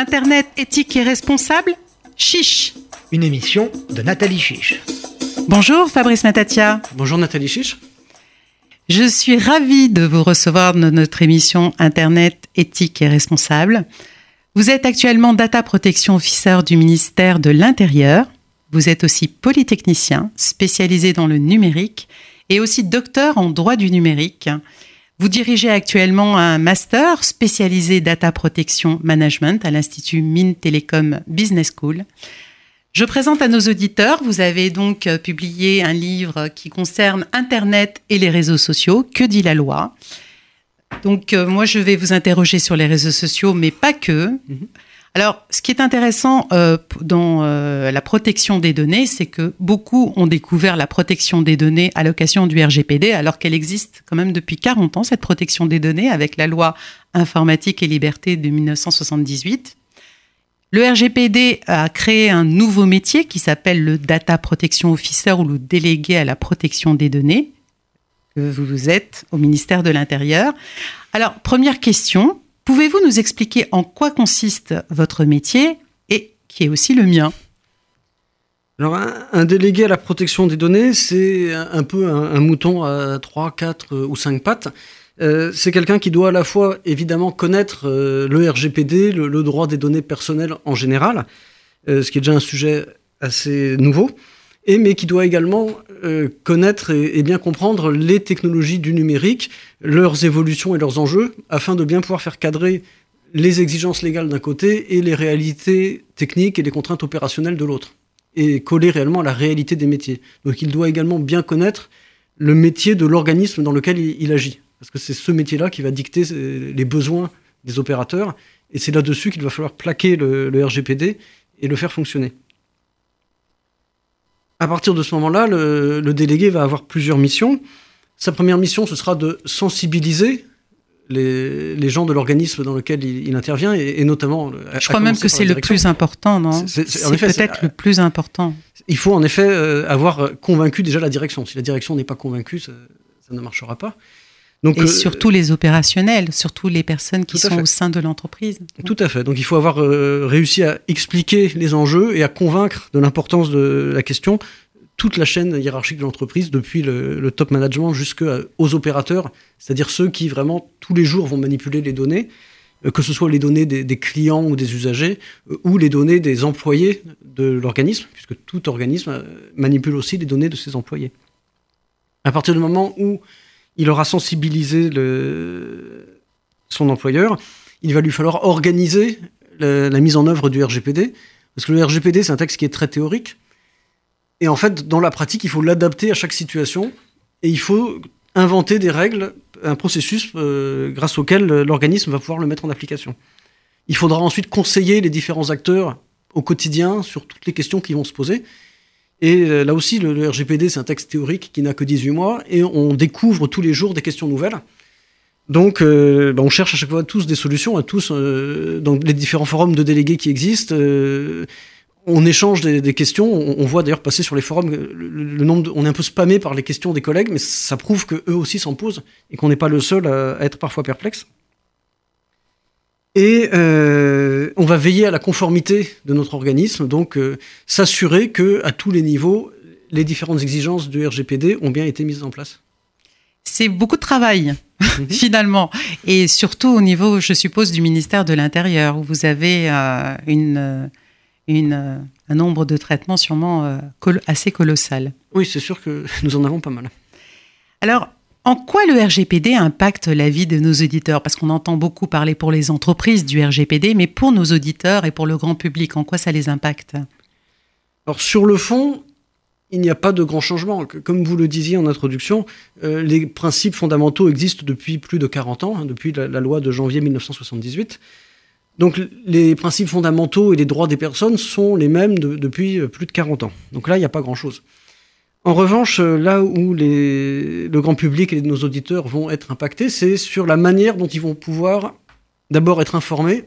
Internet éthique et responsable Chiche. Une émission de Nathalie Chiche. Bonjour Fabrice Matatia. Bonjour Nathalie Chiche. Je suis ravie de vous recevoir dans notre émission Internet éthique et responsable. Vous êtes actuellement Data Protection Officer du ministère de l'Intérieur. Vous êtes aussi polytechnicien spécialisé dans le numérique et aussi docteur en droit du numérique. Vous dirigez actuellement un master spécialisé Data Protection Management à l'Institut Mines Télécom Business School. Je présente à nos auditeurs, vous avez donc euh, publié un livre qui concerne Internet et les réseaux sociaux, Que dit la loi? Donc euh, moi je vais vous interroger sur les réseaux sociaux, mais pas que. Mhm. Alors, ce qui est intéressant euh, dans euh, la protection des données, c'est que beaucoup ont découvert la protection des données à l'occasion du RGPD, alors qu'elle existe quand même depuis 40 ans, cette protection des données, avec la loi informatique et liberté de 1978. Le RGPD a créé un nouveau métier qui s'appelle le Data Protection Officer ou le délégué à la protection des données, que vous êtes au ministère de l'Intérieur. Alors, première question, Pouvez-vous nous expliquer en quoi consiste votre métier et qui est aussi le mien? Un, délégué à la protection des données, c'est un, peu un, mouton à 3, 4 ou 5 pattes. Euh, c'est quelqu'un qui doit à la fois évidemment connaître euh, le RGPD, le, droit des données personnelles en général, euh, ce qui est déjà un sujet assez nouveau, mais qui doit également euh, connaître et, bien comprendre les technologies du numérique, leurs évolutions et leurs enjeux, afin de bien pouvoir faire cadrer les exigences légales d'un côté et les réalités techniques et les contraintes opérationnelles de l'autre, et coller réellement à la réalité des métiers. Donc il doit également bien connaître le métier de l'organisme dans lequel il, agit, parce que c'est ce métier-là qui va dicter euh, les besoins des opérateurs, et c'est là-dessus qu'il va falloir plaquer le RGPD et le faire fonctionner. À partir de ce moment-là, le, délégué va avoir plusieurs missions. Sa première mission, ce sera de sensibiliser les, gens de l'organisme dans lequel il, intervient, et, notamment... Je crois même que c'est le plus important, non C'est peut-être le plus important. Il faut en effet euh, avoir convaincu déjà la direction. Si la direction n'est pas convaincue, ça, ne marchera pas. Donc, et euh, surtout les opérationnels, surtout les personnes qui sont au sein de l'entreprise. Tout à fait. Donc il faut avoir euh, réussi à expliquer les enjeux et à convaincre de l'importance de la question toute la chaîne hiérarchique de l'entreprise, depuis le, top management jusqu'aux opérateurs, c'est-à-dire ceux qui vraiment tous les jours vont manipuler les données, euh, que ce soit les données des, clients ou des usagers, ou les données des employés de l'organisme, puisque tout organisme manipule aussi les données de ses employés. À partir du moment où il aura sensibilisé son employeur, il va lui falloir organiser la, mise en œuvre du RGPD, parce que le RGPD, c'est un texte qui est très théorique, et en fait, dans la pratique, il faut l'adapter à chaque situation, et il faut inventer des règles, un processus euh, grâce auquel l'organisme va pouvoir le mettre en application. Il faudra ensuite conseiller les différents acteurs au quotidien sur toutes les questions qui vont se poser, et euh, là aussi, le, RGPD, c'est un texte théorique qui n'a que 18 mois, et on découvre tous les jours des questions nouvelles. Donc, euh, bah, on cherche à chaque fois tous des solutions, à tous, euh, dans les différents forums de délégués qui existent. on échange des, questions. On, voit d'ailleurs passer sur les forums le, nombre. on est un peu spammé par les questions des collègues, mais ça prouve que eux aussi s'en posent et qu'on n'est pas le seul à être parfois perplexe. Et euh, on va veiller à la conformité de notre organisme, donc euh, s'assurer que à tous les niveaux, les différentes exigences du RGPD ont bien été mises en place. C'est beaucoup de travail, mhm. finalement. Et surtout au niveau, je suppose, du ministère de l'Intérieur, où vous avez euh, une, une, un nombre de traitements sûrement assez colossal. Oui, c'est sûr que nous en avons pas mal. Alors, en quoi le RGPD impacte la vie de nos auditeurs? Parce qu'on entend beaucoup parler pour les entreprises du RGPD, mais pour nos auditeurs et pour le grand public, en quoi ça les impacte? Alors sur le fond, il n'y a pas de grand changement. Comme vous le disiez en introduction, euh, les principes fondamentaux existent depuis plus de 40 ans, hein, depuis la, loi de janvier 1978. Donc les principes fondamentaux et les droits des personnes sont les mêmes depuis euh, plus de 40 ans. Donc là, il n'y a pas grand-chose. En revanche, euh, là où le grand public et nos auditeurs vont être impactés, c'est sur la manière dont ils vont pouvoir d'abord être informés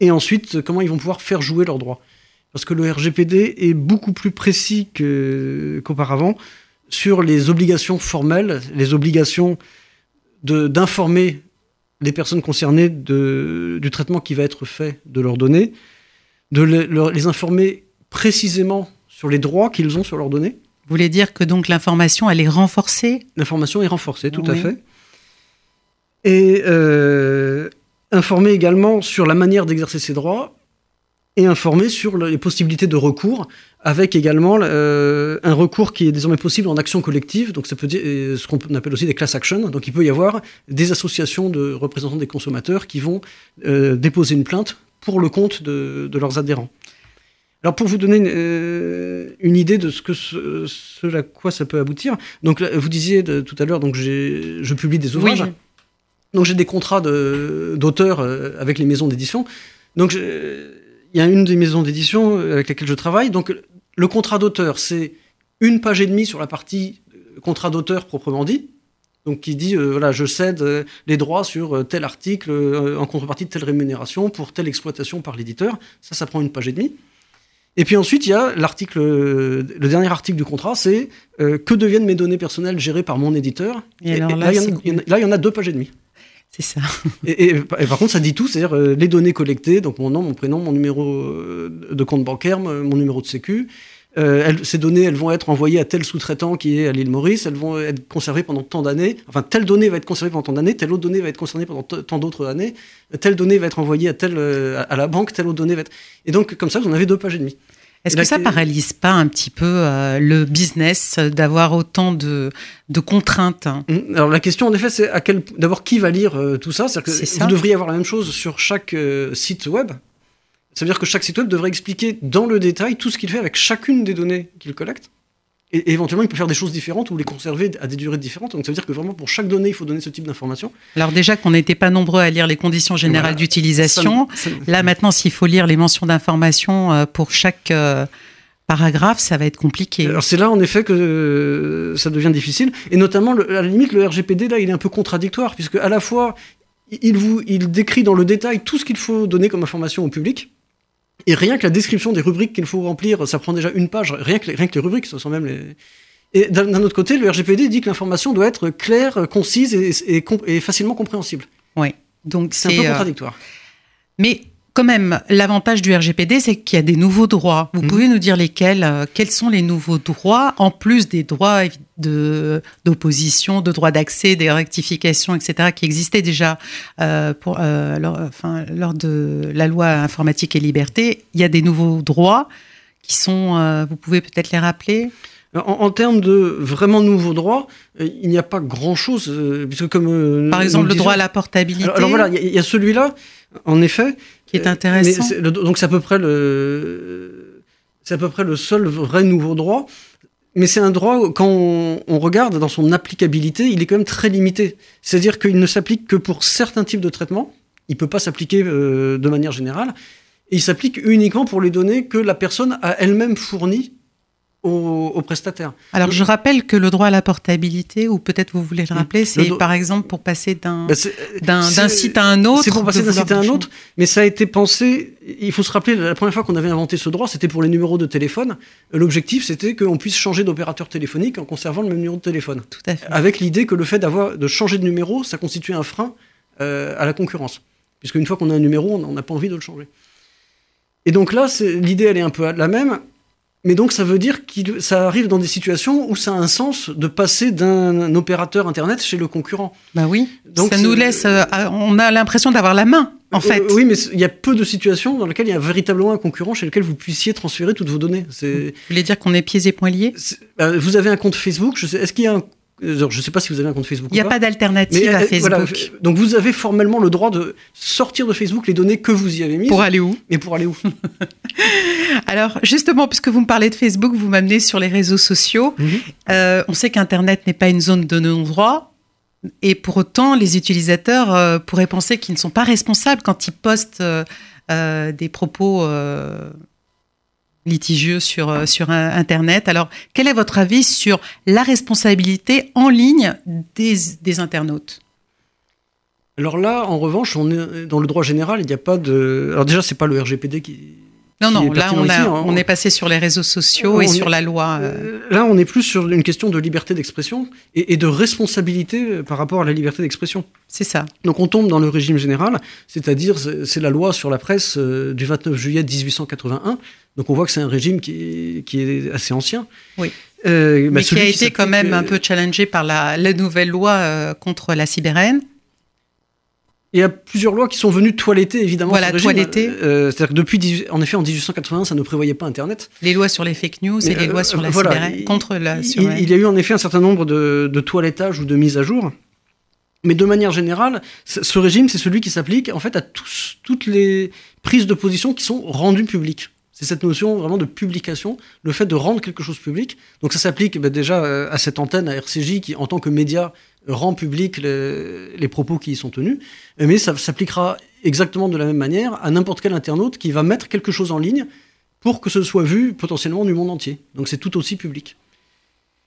et ensuite comment ils vont pouvoir faire jouer leurs droits. Parce que le RGPD est beaucoup plus précis qu'auparavant sur les obligations formelles, les obligations d'informer les personnes concernées du traitement qui va être fait de leurs données, de les informer précisément sur les droits qu'ils ont sur leurs données. Vous voulez dire que donc l'information, elle est renforcée? L'information est renforcée, tout à fait. Et euh, informer également sur la manière d'exercer ses droits et informer sur les possibilités de recours, avec également euh, un recours qui est désormais possible en action collective, donc ça peut dire ce qu'on appelle aussi des class actions. Donc il peut y avoir des associations de représentants des consommateurs qui vont euh, déposer une plainte pour le compte de, leurs adhérents. Alors pour vous donner une, euh, idée de ce que ce, à quoi ça peut aboutir, donc vous disiez tout à l'heure, donc je publie des ouvrages. Donc j'ai des contrats d'auteur avec les maisons d'édition. Donc il y a une des maisons d'édition euh, avec lesquelles je travaille. Donc, le contrat d'auteur, c'est une page et demie sur la partie euh, contrat d'auteur proprement dit. Donc, qui dit, euh, voilà, je cède les droits sur tel article en contrepartie de telle rémunération pour telle exploitation par l'éditeur. Ça, ça prend une page et demie. Et puis ensuite, il y a l'article, le dernier article du contrat, c'est que deviennent mes données personnelles gérées par mon éditeur. Et, là, là, il y en a deux pages et demie. C'est ça. Et, par contre, ça dit tout, c'est-à-dire euh, les données collectées, donc mon nom, mon prénom, mon numéro euh, de compte bancaire, mon numéro de sécu. Euh, ces données, elles vont être envoyées à tel sous-traitant qui est à l'île Maurice, elles vont être conservées pendant tant d'années. Enfin, telle donnée va être conservée pendant tant d'années, telle autre donnée va être conservée pendant tant d'autres années, telle donnée va être envoyée à, telle, à la banque, telle autre donnée va être. Et donc, comme ça, vous en avez deux pages et demie. Est-ce que ça paralyse pas un petit peu euh, le business d'avoir autant de, de contraintes mmh. Alors la question en effet c'est à quel d'abord qui va lire euh, tout ça? Que vous devriez avoir la même chose sur chaque euh, site web. Ça veut dire que chaque site web devrait expliquer dans le détail tout ce qu'il fait avec chacune des données qu'il collecte. Et, éventuellement, il peut faire des choses différentes ou les conserver à des durées différentes. Donc ça veut dire que vraiment, pour chaque donnée, il faut donner ce type d'information. Alors déjà qu'on n'était pas nombreux à lire les conditions générales d'utilisation, là maintenant, s'il faut lire les mentions d'information euh, pour chaque euh, paragraphe, ça va être compliqué. Alors c'est là, en effet, que euh, ça devient difficile. Et notamment, à la limite, le RGPD, là, il est un peu contradictoire, puisque à la fois, il, vous, il décrit dans le détail tout ce qu'il faut donner comme information au public, et rien que la description des rubriques qu'il faut remplir, ça prend déjà une page, rien que, rien que les rubriques, ce sont même les... Et d'un autre côté, le RGPD dit que l'information doit être claire, concise et, et, facilement compréhensible. Oui, donc c'est un peu euh, contradictoire. Mais quand même, l'avantage du RGPD, c'est qu'il y a des nouveaux droits. Vous mhm. pouvez nous dire lesquels euh, Quels sont les nouveaux droits, en plus des droits d'opposition, de, droits d'accès, des rectifications, etc., qui existaient déjà euh, pour, euh, lors, enfin, lors de la loi informatique et liberté Il y a des nouveaux droits qui sont... vous pouvez peut-être les rappeler? En, termes de vraiment nouveaux droits, il n'y a pas grand-chose, puisque comme... Par exemple, le droit à la portabilité. Alors, voilà, il y a celui-là, en effet, qui est intéressant. donc c'est à peu près le, c'est à peu près le seul vrai nouveau droit. Mais c'est un droit, quand on, regarde dans son applicabilité, il est quand même très limité. C'est-à-dire qu'il ne s'applique que pour certains types de traitements. Il ne peut pas s'appliquer euh, de manière générale. Et il s'applique uniquement pour les données que la personne a elle-même fournies aux, prestataires. Alors, je rappelle que le droit à la portabilité, ou peut-être vous voulez le rappeler, c'est par exemple pour passer d'un bah, d'un site à un autre. C'est pour passer d'un site à un autre, mais ça a été pensé. Il faut se rappeler, la première fois qu'on avait inventé ce droit, c'était pour les numéros de téléphone. L'objectif, c'était qu'on puisse changer d'opérateur téléphonique en conservant le même numéro de téléphone. Tout à fait. Avec l'idée que le fait d'avoir de changer de numéro, ça constituait un frein euh, à la concurrence. Puisque une fois qu'on a un numéro, on n'a pas envie de le changer. Et donc là, l'idée, elle est un peu la même. Mais donc ça veut dire que ça arrive dans des situations où ça a un sens de passer d'un opérateur internet chez le concurrent. Bah oui. Donc ça nous laisse, euh, on a l'impression d'avoir la main en euh, fait. oui, mais il y a peu de situations dans lesquelles il y a véritablement un concurrent chez lequel vous puissiez transférer toutes vos données. Vous voulez dire qu'on est pieds et poings liés? bah, Vous avez un compte Facebook. Je sais, est-ce qu'il y a un je ne sais pas si vous avez un compte Facebook. Il n'y a pas, d'alternative à euh, Facebook. donc vous avez formellement le droit de sortir de Facebook les données que vous y avez mises. Pour aller où? Et pour aller où? Alors justement, puisque vous me parlez de Facebook, vous m'amenez sur les réseaux sociaux. Mhm. Euh, on sait qu'Internet n'est pas une zone de non-droit. Et pour autant, les utilisateurs euh, pourraient penser qu'ils ne sont pas responsables quand ils postent des propos litigieux sur, euh, Internet. Alors, quel est votre avis sur la responsabilité en ligne des, des internautes? Alors là, en revanche, on est dans le droit général, il n'y a pas de. Alors déjà, c'est pas le RGPD qui, Non, non, là on, a, on, est passé sur les réseaux sociaux et sur la loi. Euh. Là, on est plus sur une question de liberté d'expression et, de responsabilité par rapport à la liberté d'expression. C'est ça. Donc on tombe dans le régime général, c'est-à-dire c'est la loi sur la presse du 29 juillet 1881. Donc on voit que c'est un régime qui qui est assez ancien. Oui. Euh, bah, Mais qui a été quand même un peu challengé par la, nouvelle loi euh, contre la cyberhaine. Il y a plusieurs lois qui sont venues toiletter, évidemment. Voilà, toiletter. Euh, C'est-à-dire que depuis, en effet, en 1881, ça ne prévoyait pas Internet. Les lois sur les fake news et les lois sur la cyberhaine, contre la il, il, y a eu en effet un certain nombre de, de toilettages ou de mises à jour. Mais de manière générale, ce régime, c'est celui qui s'applique en fait à tous, toutes les prises de position qui sont rendues publiques. C'est cette notion vraiment de publication, le fait de rendre quelque chose public. Donc ça s'applique bah, déjà euh, à cette antenne, à RCJ, qui en tant que média rend public les, propos qui y sont tenus. Mais ça s'appliquera exactement de la même manière à n'importe quel internaute qui va mettre quelque chose en ligne pour que ce soit vu potentiellement du monde entier. Donc c'est tout aussi public.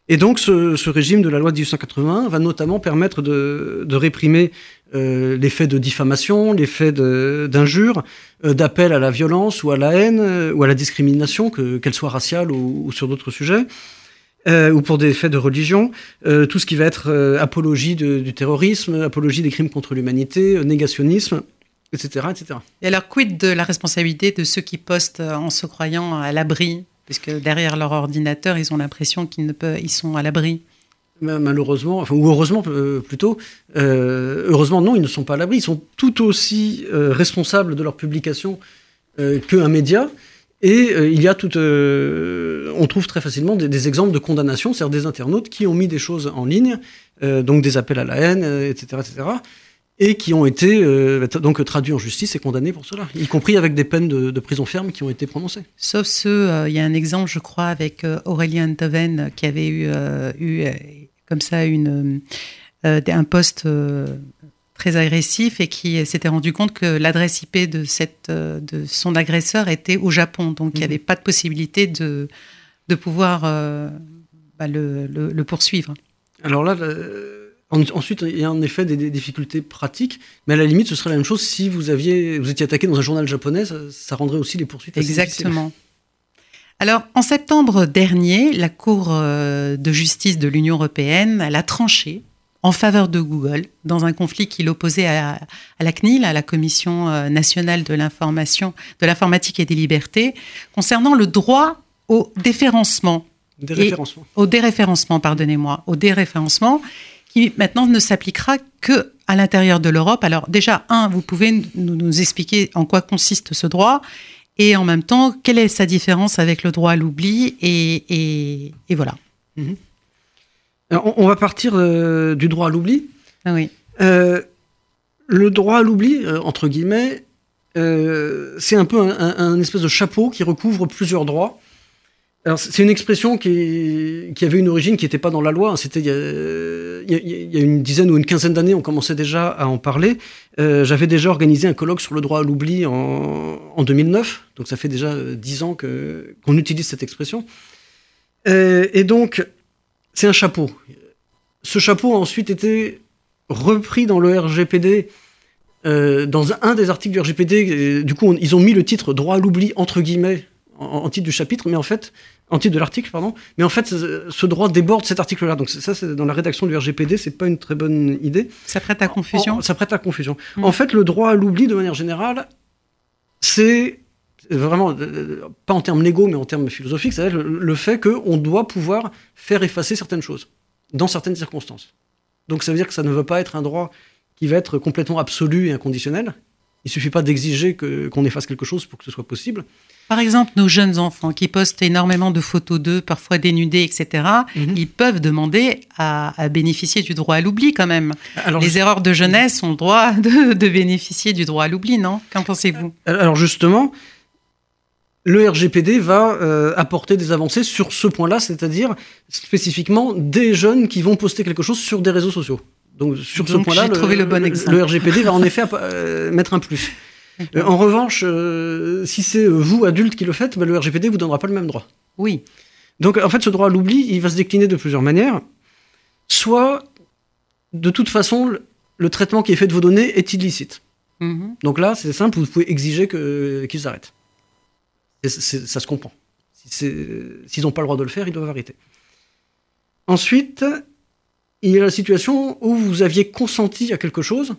Et donc ce, régime de la loi de 1880 va notamment permettre de, réprimer euh, les faits de diffamation, les faits d'injures, euh, d'appel à la violence ou à la haine euh, ou à la discrimination, qu'elle soit raciale ou, sur d'autres sujets. Ou pour des faits de religion, tout ce qui va être apologie du terrorisme, apologie des crimes contre l'humanité, négationnisme, etc., etc. Et alors, quid de la responsabilité de ceux qui postent en se croyant à l'abri? Puisque derrière leur ordinateur, ils ont l'impression qu'ils ne peuvent, ils sont à l'abri. Malheureusement, enfin, ou heureusement euh, plutôt, euh, heureusement non, ils ne sont pas à l'abri. Ils sont tout aussi euh, responsables de leur publication qu'un média. Et il y a tout, on trouve très facilement des, exemples de condamnation, c'est-à-dire des internautes qui ont mis des choses en ligne, donc des appels à la haine, etc., etc et qui ont été euh, donc traduits en justice et condamnés pour cela, y compris avec des peines de, prison ferme qui ont été prononcées. Sauf euh, il y a un exemple, je crois, avec euh, Aurélien Toven qui avait eu, comme ça un poste très agressif et qui s'était rendu compte que l'adresse IP de, cette, de son agresseur était au Japon, donc il n'y mmh. avait pas de possibilité de, de pouvoir bah, le, le, poursuivre. Alors là, Ensuite, il y a en effet des, difficultés pratiques, mais à la limite, ce serait la même chose si vous aviez, vous étiez attaqué dans un journal japonais, ça, rendrait aussi les poursuites. Exactement. Alors, en septembre dernier, la Cour euh, de justice de l'Union européenne elle a tranché en faveur de Google dans un conflit qui l'opposait à, la CNIL, à la Commission euh, nationale de l'information, de l'informatique et des libertés, concernant le droit au déréférencement. Déréférencement. au déréférencement, pardonnez-moi, au déréférencement qui maintenant ne s'appliquera que à l'intérieur de l'Europe. Alors déjà, un, vous pouvez nous, expliquer en quoi consiste ce droit et en même temps, quelle est sa différence avec le droit à l'oubli et, voilà. On, va partir euh, du droit à l'oubli. Ah oui. Euh, le droit à l'oubli, euh, entre guillemets, c'est un peu un, espèce de chapeau qui recouvre plusieurs droits c'est une expression qui, avait une origine qui n'était pas dans la loi. C'était il, y a une dizaine ou une quinzaine d'années, on commençait déjà à en parler. Euh, j'avais déjà organisé un colloque sur le droit à l'oubli en, 2009, donc ça fait déjà dix ans qu'on utilise cette expression. Euh, et donc, c'est un chapeau. Ce chapeau a ensuite été repris dans le RGPD. dans un des articles du RGPD, du coup, ils ont mis le titre droit à l'oubli entre guillemets en, titre du chapitre, mais en fait, en titre de l'article, pardon. Mais en fait, ce droit déborde cet article-là. Donc ça, c'est dans la rédaction du RGPD, c'est pas une très bonne idée. Ça prête à confusion? ça prête à confusion. Hmm. En fait, le droit à l'oubli, de manière générale, c'est vraiment euh, pas en termes légaux, mais en termes philosophiques, c'est le, le fait qu'on doit pouvoir faire effacer certaines choses dans certaines circonstances. Donc ça veut dire que ça ne veut pas être un droit qui va être complètement absolu et inconditionnel. Il suffit pas d'exiger qu'on efface quelque chose pour que ce soit possible. Par exemple, nos jeunes enfants qui postent énormément de photos d'eux, parfois dénudés, etc., mhm. ils peuvent demander à, bénéficier du droit à l'oubli quand même. Les erreurs de jeunesse ont le droit de, bénéficier du droit à l'oubli, non? Qu'en pensez-vous? Alors justement, le RGPD va euh, apporter des avancées sur ce point-là, c'est-à-dire spécifiquement des jeunes qui vont poster quelque chose sur des réseaux sociaux. Donc sur ce point-là, le, le, bon le, RGPD va en effet euh, mettre un plus. Euh, en revanche, si c'est vous, adulte, qui le faites, bah, le RGPD vous donnera pas le même droit. Oui. Donc en fait, ce droit à l'oubli, il va se décliner de plusieurs manières. Soit, de toute façon, le traitement qui est fait de vos données est illicite. Mhm. Donc là, c'est simple, vous pouvez exiger qu'ils ça se comprend. S'ils n'ont pas le droit de le faire, ils doivent arrêter. Ensuite, il y a la situation où vous aviez consenti à quelque chose.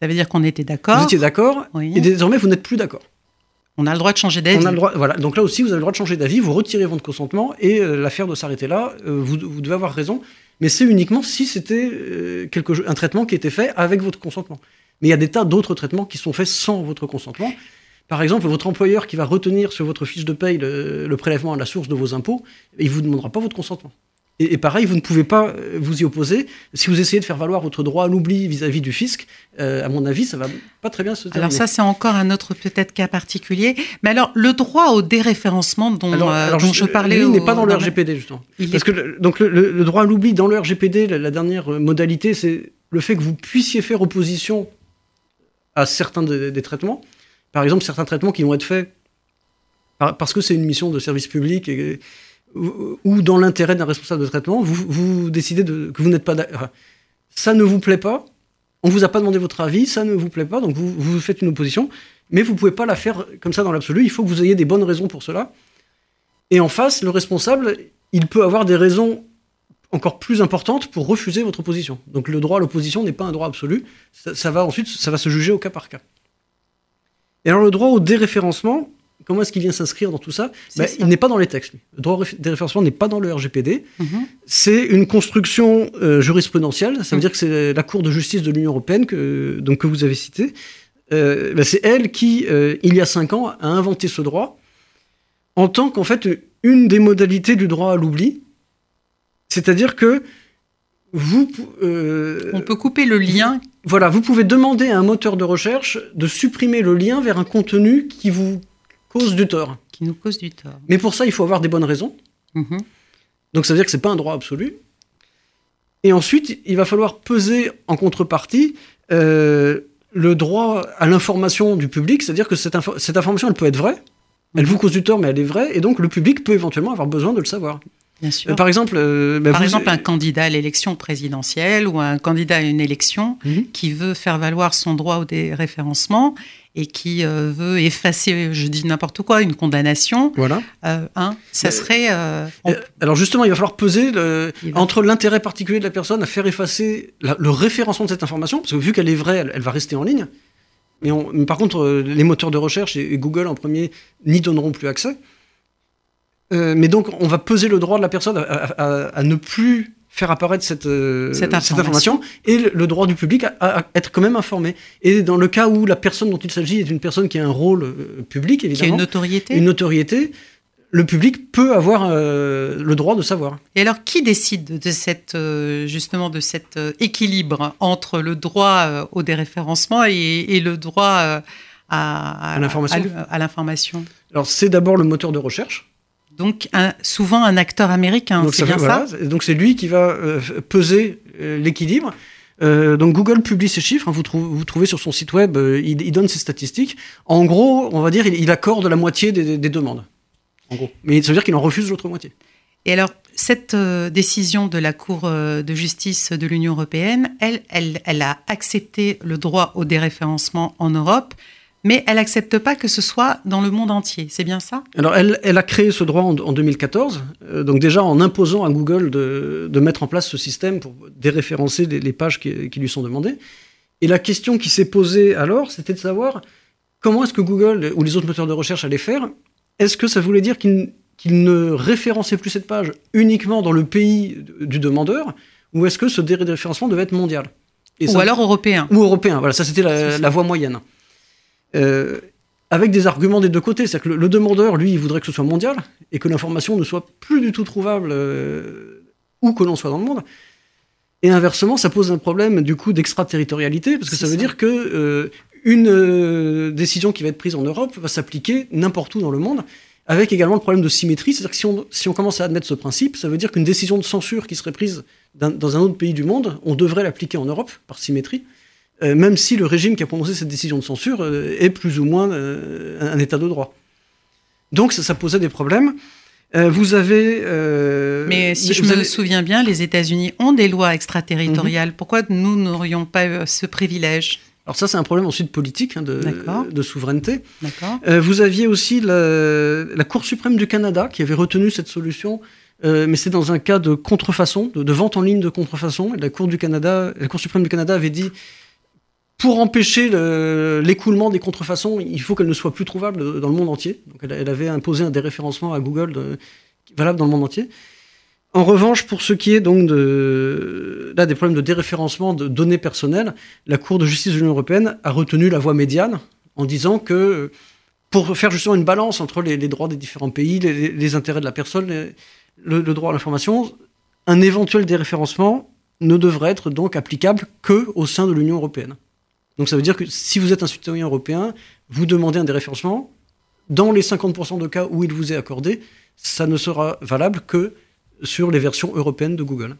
Ça veut dire qu'on était d'accord. Vous étiez d'accord, et désormais vous n'êtes plus d'accord. On a le droit de changer d'avis. voilà. Donc là aussi, vous avez le droit de changer d'avis, vous retirez votre consentement et euh, l'affaire doit s'arrêter là. Euh, vous, devez avoir raison, mais c'est uniquement si c'était euh, quelque un traitement qui était fait avec votre consentement. Mais il y a des tas d'autres traitements qui sont faits sans votre consentement. Par exemple, votre employeur qui va retenir sur votre fiche de paye le, prélèvement à la source de vos impôts, il ne vous demandera pas votre consentement. Et, pareil, vous ne pouvez pas euh, vous y opposer. Si vous essayez de faire valoir votre droit à l'oubli vis-à-vis du fisc, euh, à mon avis, ça va pas très bien se terminer. Alors ça, c'est encore un autre peut-être cas particulier. Mais alors, le droit au déréférencement dont, euh, je, parlais... Lui n'est pas dans le RGPD, justement. Parce que donc, le, droit à l'oubli dans le RGPD, la, dernière modalité, c'est le fait que vous puissiez faire opposition à certains des traitements. Par exemple, certains traitements qui vont être faits parce que c'est une mission de service public ou dans l'intérêt d'un responsable de traitement, vous, décidez de, que vous n'êtes pas d'accord. Ça ne vous plaît pas, on vous a pas demandé votre avis, ça ne vous plaît pas, donc vous, vous faites une opposition, mais vous pouvez pas la faire comme ça dans l'absolu, il faut que vous ayez des bonnes raisons pour cela. Et en face, le responsable, il peut avoir des raisons encore plus importantes pour refuser votre opposition. Donc le droit à l'opposition n'est pas un droit absolu, ça, ça, va ensuite, ça va se juger au cas par cas. Et alors le droit au déréférencement, Comment est-ce qu'il vient s'inscrire dans tout ça, ben, Il n'est pas dans les textes. Le droit des référencement n'est pas dans le RGPD. Mhm. C'est une construction euh, jurisprudentielle. Ça veut mhm. dire que c'est la Cour de justice de l'Union européenne que, donc, que vous avez citée. Euh, ben, c'est elle qui, euh, il y a cinq ans, a inventé ce droit en tant qu'en fait une des modalités du droit à l'oubli. C'est-à-dire que vous. On peut couper le lien. Voilà, vous pouvez demander à un moteur de recherche de supprimer le lien vers un contenu qui vous cause du tort. Qui nous cause du tort. Mais pour ça, il faut avoir des bonnes raisons. Mhm. Donc ça veut dire que ce n'est pas un droit absolu. Et ensuite, il va falloir peser en contrepartie euh, le droit à l'information du public, c'est-à-dire que cette, information, elle peut être vraie, elle mhm. vous cause du tort, mais elle est vraie, et donc le public peut éventuellement avoir besoin de le savoir. Bien sûr. Euh, par exemple, euh, bah, par exemple, un candidat à l'élection présidentielle ou un candidat à une élection mhm. qui veut faire valoir son droit au déréférencement et qui euh, veut effacer, je dis n'importe quoi, une condamnation. Voilà. Hein, ça serait. Alors justement, il va falloir peser entre l'intérêt particulier de la personne à faire effacer le référencement de cette information, parce que vu qu'elle est vraie, elle, va rester en ligne. Mais, par contre, les moteurs de recherche et Google en premier n'y donneront plus accès. Euh, mais donc, on va peser le droit de la personne à, ne plus faire apparaître cette, euh, information. et le, droit du public à, être quand même informé. Et dans le cas où la personne dont il s'agit est une personne qui a un rôle euh, public, évidemment. Qui a une notoriété. Une notoriété. Le public peut avoir le droit de savoir. Et alors, qui décide de cette, justement de cet équilibre entre le droit au déréférencement et, le droit à, à l'information? Alors, c'est d'abord le moteur de recherche donc souvent un acteur américain, c'est bien ça Donc c'est lui qui va euh, peser euh, l'équilibre. Euh, donc Google publie ses chiffres, hein, vous, vous, trouvez sur son site web, il, donne ses statistiques. En gros, on va dire, il, accorde la moitié des, demandes. En gros. Mais ça veut dire qu'il en refuse l'autre moitié. Et alors, cette décision de la Cour de justice de l'Union européenne, elle, elle, elle a accepté le droit au déréférencement en Europe mais elle n'accepte pas que ce soit dans le monde entier. C'est bien ça? Alors, elle, elle, a créé ce droit en, 2014, euh, donc déjà en imposant à Google de, de, mettre en place ce système pour déréférencer les, pages qui, qui, lui sont demandées. Et la question qui s'est posée alors, c'était de savoir comment est-ce que Google ou les autres moteurs de recherche allaient faire. Est-ce que ça voulait dire qu'ils ne référençaient plus cette page uniquement dans le pays du demandeur, ou est-ce que ce déréférencement devait être mondial? Ou alors européen Ou européen, voilà, ça c'était la, la voie moyenne. Euh, avec des arguments des deux côtés. C'est-à-dire que le, demandeur, lui, il voudrait que ce soit mondial et que l'information ne soit plus du tout trouvable euh, où que l'on soit dans le monde. Et inversement, ça pose un problème du coup d'extraterritorialité parce que ça veut dire que euh, une décision qui va être prise en Europe va s'appliquer n'importe où dans le monde, avec également le problème de symétrie. C'est-à-dire que si on, si on, commence à admettre ce principe, ça veut dire qu'une décision de censure qui serait prise dans un autre pays du monde, on devrait l'appliquer en Europe par symétrie. Euh, même si le régime qui a prononcé cette décision de censure euh, est plus ou moins euh, un état de droit. Donc ça, posait des problèmes. vous avez. Mais si je me souviens bien, les États-Unis ont des lois extraterritoriales. Mhm. Pourquoi nous n'aurions pas ce privilège? Alors ça, c'est un problème ensuite politique hein, de, souveraineté. Euh, vous aviez aussi la, la Cour suprême du Canada qui avait retenu cette solution, euh, mais c'est dans un cas de contrefaçon, de, de vente en ligne de contrefaçon. Et la Cour du Canada, la Cour suprême du Canada avait dit pour empêcher le- l'écoulement des contrefaçons, il faut qu'elles ne soient plus trouvables dans le monde entier. Donc elle, avait imposé un déréférencement à Google valable dans le monde entier. En revanche, pour ce qui est donc de, là, des problèmes de déréférencement de données personnelles, la Cour de justice de l'Union européenne a retenu la voie médiane en disant que pour faire justement une balance entre les, droits des différents pays, les, intérêts de la personne, le, le droit à l'information, un éventuel déréférencement ne devrait être donc applicable que au sein de l'Union européenne. Donc ça veut dire que si vous êtes un citoyen européen, vous demandez un déréférencement, dans les 50% de cas où il vous est accordé, ça ne sera valable que sur les versions européennes de Google.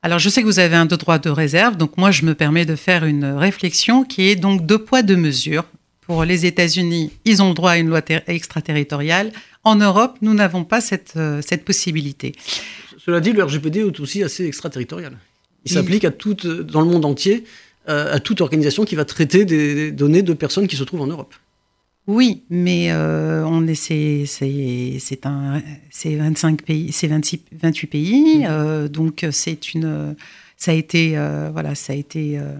Alors, je sais que vous avez un droit de réserve, donc moi, je me permets de faire une réflexion qui est donc deux poids, deux mesures. Pour les États-Unis, ils ont le droit à une loi ter- extraterritoriale. En Europe, nous n'avons pas cette, euh, cette possibilité. Cela dit, le RGPD est aussi assez extraterritorial. Il Il- s'applique à toute, dans le monde entier, euh, à toute organisation qui va traiter des données de personnes qui se trouvent en Europe. Oui, mais euh, on est, c'est, c'est, un, c'est 25 pays, c'est 26, 28 pays, Mhm. euh, donc c'est une, ça a été, euh, voilà, ça a été, euh,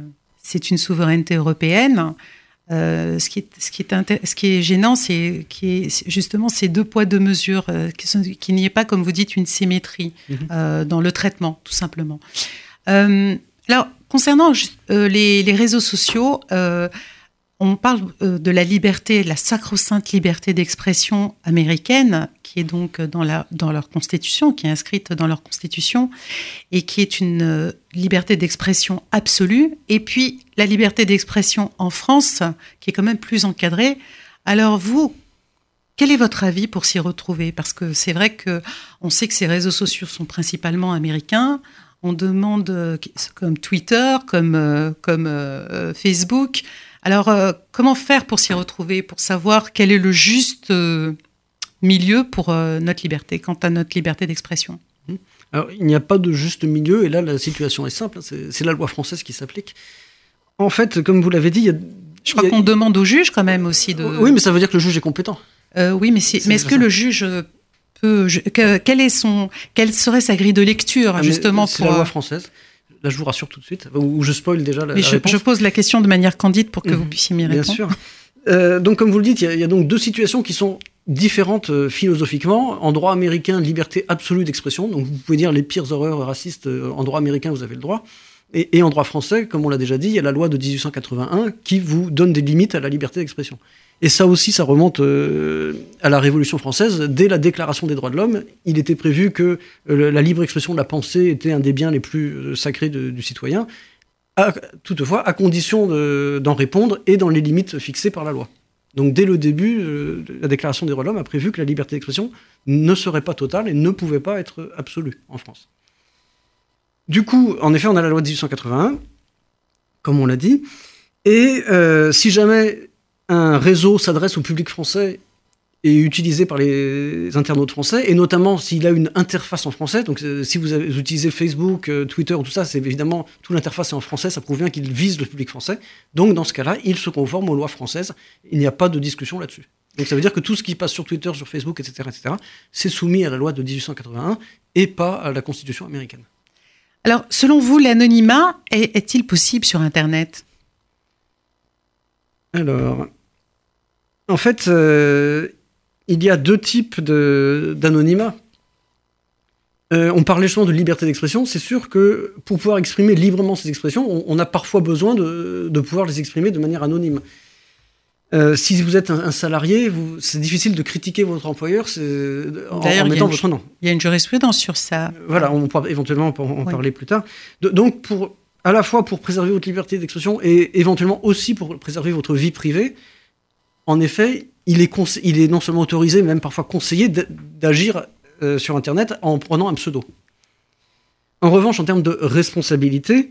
c'est une souveraineté européenne. Euh, ce, qui est, ce, qui est ce qui est gênant, c'est qui est justement ces deux poids deux mesures, qu'il n'y ait pas, comme vous dites, une symétrie euh, dans le traitement, tout simplement. Alors, concernant euh, les, réseaux sociaux, euh, on parle euh, de la liberté, la sacro-sainte liberté d'expression américaine, qui est donc dans, dans leur constitution, qui est inscrite dans leur constitution, et qui est une liberté d'expression absolue, et puis la liberté d'expression en France, qui est quand même plus encadrée. Alors vous, quel est votre avis pour s'y retrouver? Parce que c'est vrai que on sait que ces réseaux sociaux sont principalement américains. On demande, euh, comme Twitter, comme, euh, comme euh, Facebook. Alors, comment faire pour s'y retrouver, pour savoir quel est le juste milieu pour notre liberté, quant à notre liberté d'expression? Alors, il n'y a pas de juste milieu, et là, la situation est simple, c'est la loi française qui s'applique. En fait, comme vous l'avez dit, il y a... Je crois a- qu'on demande au juge quand même aussi de. Oui, mais ça veut dire que le juge est compétent. Euh, oui, mais, C'est mais est-ce que le juge peut. je- que- quel est son, quelle serait sa grille de lecture, Ah, justement, pour. la euh, loi française. Là, je vous rassure tout de suite, ou je spoil déjà la, mais la je, pose la question de manière candide pour que Mhm. vous puissiez m'y Bien répondre. sûr. Euh, donc, comme vous le dites, il y, a- il y a donc deux situations qui sont différentes euh, philosophiquement. En droit américain, liberté absolue d'expression. Donc, vous pouvez dire les pires horreurs racistes. euh, en droit américain, vous avez le droit. Et, et en droit français, comme on l'a déjà dit, il y a la loi de 1881 qui vous donne des limites à la liberté d'expression. Et ça aussi, ça remonte euh, à la Révolution française. Dès la Déclaration des droits de l'homme, il était prévu que euh, la libre expression de la pensée était un des biens les plus euh, sacrés du citoyen. Toutefois, à condition de- d'en répondre et dans les limites fixées par la loi. Donc dès le début, la Déclaration des droits de l'homme a prévu que la liberté d'expression ne serait pas totale et ne pouvait pas être absolue en France. Du coup, en effet, on a la loi de 1881, comme on l'a dit, et si jamais un réseau s'adresse au public français et utilisé par les internautes français, et notamment s'il a une interface en français, donc euh, si vous, avez, utilisez Facebook, euh, Twitter, tout ça, c'est évidemment, toute l'interface est en français, ça prouve bien qu'il vise le public français. Donc dans ce cas-là, il se conforme aux lois françaises, il n'y a pas de discussion là-dessus. Donc ça veut dire que tout ce qui passe sur Twitter, sur Facebook, etc., etc., c'est soumis à la loi de 1881 et pas à la Constitution américaine. Alors, selon vous, l'anonymat est- est-il possible sur Internet? Alors, en fait, euh, il y a deux types de- d'anonymat. Euh, on parlait justement de liberté d'expression. C'est sûr que pour pouvoir exprimer librement ces expressions, on, on a parfois besoin de, de pouvoir les exprimer de manière anonyme. Euh, si vous êtes un, un salarié, c'est difficile de critiquer votre employeur en, mettant une votre nom. Il y a une jurisprudence sur ça. Voilà, on pourra éventuellement en en Oui. parler plus tard. De- donc, pour, à la fois pour préserver votre liberté d'expression et éventuellement aussi pour préserver votre vie privée, en effet, il est, non seulement autorisé, mais même parfois conseillé d'agir euh, sur Internet en prenant un pseudo. En revanche, en termes de responsabilité,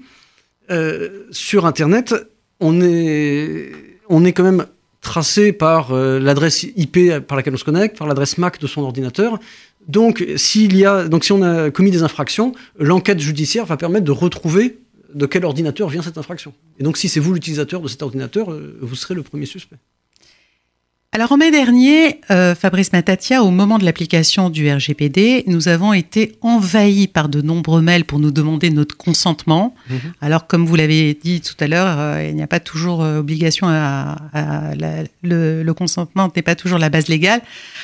euh, sur Internet, on est, on est quand même tracé par euh, l'adresse IP par laquelle on se connecte, par l'adresse MAC de son ordinateur. Donc, y a, donc, si on a commis des infractions, l'enquête judiciaire va permettre de retrouver de quel ordinateur vient cette infraction. Et donc si c'est vous l'utilisateur de cet ordinateur, euh, vous serez le premier suspect. Alors en mai dernier, euh, Fabrice Matatia, au moment de l'application du RGPD, nous avons été envahis par de nombreux mails pour nous demander notre consentement. Mhm. Alors comme vous l'avez dit tout à l'heure, euh, il n'y a pas toujours euh, obligation à, le, consentement n'est pas toujours la base légale.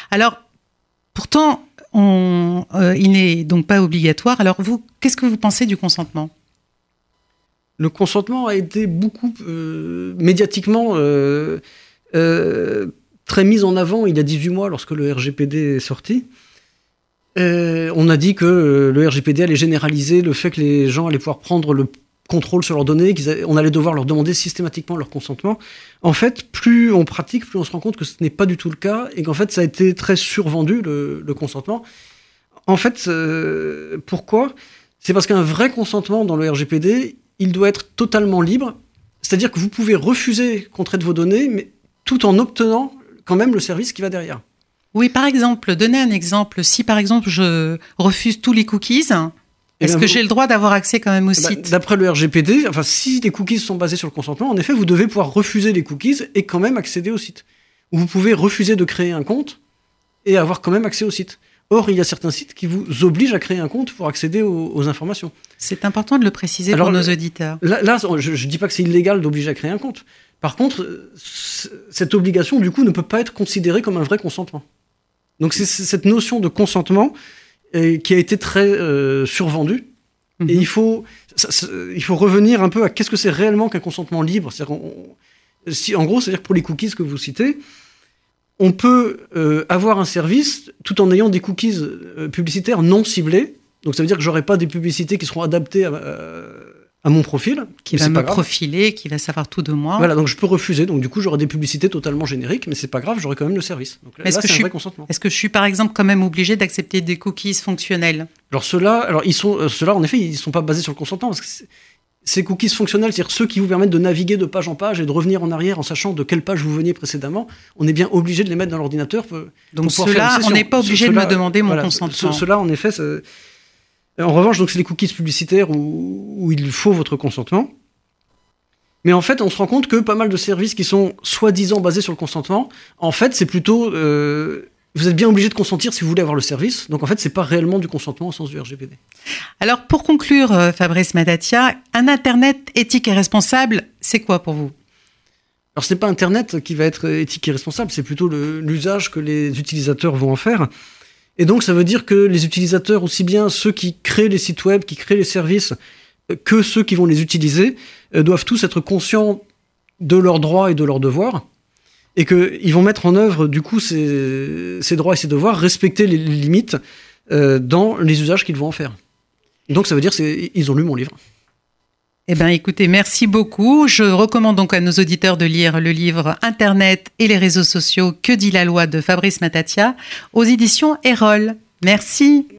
Alors pourtant, on, il n'est donc pas obligatoire. Alors vous, qu'est-ce que vous pensez du consentement? Le consentement a été beaucoup médiatiquement très mise en avant il y a 18 mois lorsque le RGPD est sorti. Euh, on a dit que euh, le RGPD allait généraliser le fait que les gens allaient pouvoir prendre le contrôle sur leurs données, qu'on allait devoir leur demander systématiquement leur consentement. En fait, plus on pratique, plus on se rend compte que ce n'est pas du tout le cas et qu'en fait, ça a été très survendu, le, consentement. En fait, euh, pourquoi? C'est parce qu'un vrai consentement dans le RGPD, il doit être totalement libre. C'est-à-dire que vous pouvez refuser qu'on traite vos données, mais tout en obtenant quand même le service qui va derrière. Oui, par exemple, donnez un exemple. Si par exemple je refuse tous les cookies, eh est-ce que j'ai le droit d'avoir accès quand même au eh ben, site? D'après le RGPD, enfin, si les cookies sont basés sur le consentement, en effet, vous devez pouvoir refuser les cookies et quand même accéder au site. Ou vous pouvez refuser de créer un compte et avoir quand même accès au site. Or, il y a certains sites qui vous obligent à créer un compte pour accéder aux, informations. C'est important de le préciser pour nos auditeurs. Là, je ne dis pas que c'est illégal d'obliger à créer un compte. Par contre, cette obligation, du coup, ne peut pas être considérée comme un vrai consentement. Donc c'est cette notion de consentement euh, qui a été très euh, survendue. Et mhm. il faut, il faut revenir un peu à qu'est-ce que c'est réellement qu'un consentement libre. si, en gros, c'est-à-dire pour les cookies que vous citez, on peut euh, avoir un service tout en ayant des cookies publicitaires non ciblés. Donc ça veut dire que j'aurai pas des publicités qui seront adaptées à, à mon profil. Qui va me profiler, qui va savoir tout de moi. Voilà, donc je peux refuser. Donc du coup, j'aurai des publicités totalement génériques, mais c'est pas grave, j'aurai quand même le service. est-ce que, je suis, consentement. est-ce que je suis par exemple quand même obligé d'accepter des cookies fonctionnels? Alors ceux-là, alors ils sont, euh, ceux-là en effet, ils sont pas basés sur le consentement parce que ces cookies fonctionnels, c'est-à-dire ceux qui vous permettent de naviguer de page en page et de revenir en arrière en sachant de quelle page vous veniez précédemment, on est bien obligé de les mettre dans l'ordinateur. Donc ceux-là, on n'est pas obligé de me demander mon consentement. Ceux-là, en effet, en revanche, donc c'est les cookies publicitaires où, il faut votre consentement. Mais en fait, on se rend compte que pas mal de services qui sont soi-disant basés sur le consentement, en fait, c'est plutôt euh, vous êtes bien obligé de consentir si vous voulez avoir le service. Donc en fait, c'est pas réellement du consentement au sens du RGPD. Alors pour conclure, euh, Fabrice Madatia, un Internet éthique et responsable, c'est quoi pour vous? Alors ce n'est pas Internet qui va être éthique et responsable, c'est plutôt l'usage que les utilisateurs vont en faire. Et donc, ça veut dire que les utilisateurs, aussi bien ceux qui créent les sites web, qui créent les services, euh, que ceux qui vont les utiliser, euh, doivent tous être conscients de leurs droits et de leurs devoirs. Et qu'ils vont mettre en œuvre, du coup, ces, droits et ces devoirs, respecter les limites euh, dans les usages qu'ils vont en faire. Donc, ça veut dire qu'ils ont lu mon livre. Eh bien, écoutez, merci beaucoup. Je recommande donc à nos auditeurs de lire le livre Internet et les réseaux sociaux Que dit la loi de Fabrice Matatia aux éditions Erol. Merci.